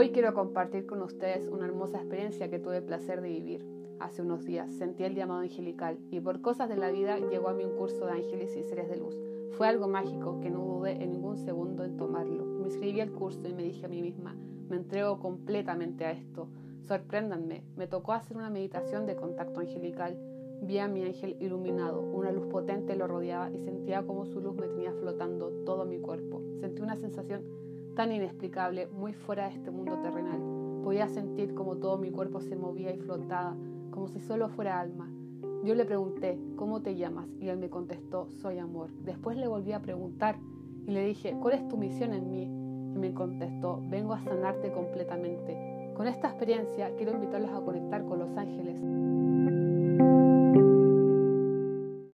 Hoy quiero compartir con ustedes una hermosa experiencia que tuve el placer de vivir. Hace unos días sentí el llamado angelical y por cosas de la vida llegó a mí un curso de ángeles y seres de luz. Fue algo mágico que no dudé en ningún segundo en tomarlo. Me inscribí al curso y me dije a mí misma, me entrego completamente a esto. Sorpréndanme, me tocó hacer una meditación de contacto angelical. Vi a mi ángel iluminado, una luz potente lo rodeaba y sentía como su luz me tenía flotando todo mi cuerpo. Sentí una sensación tan inexplicable, muy fuera de este mundo terrenal. Podía sentir como todo mi cuerpo se movía y flotaba, como si solo fuera alma. Yo le pregunté, ¿cómo te llamas? Y él me contestó, soy amor. Después le volví a preguntar y le dije, ¿cuál es tu misión en mí? Y me contestó, vengo a sanarte completamente. Con esta experiencia quiero invitarlos a conectar con los ángeles.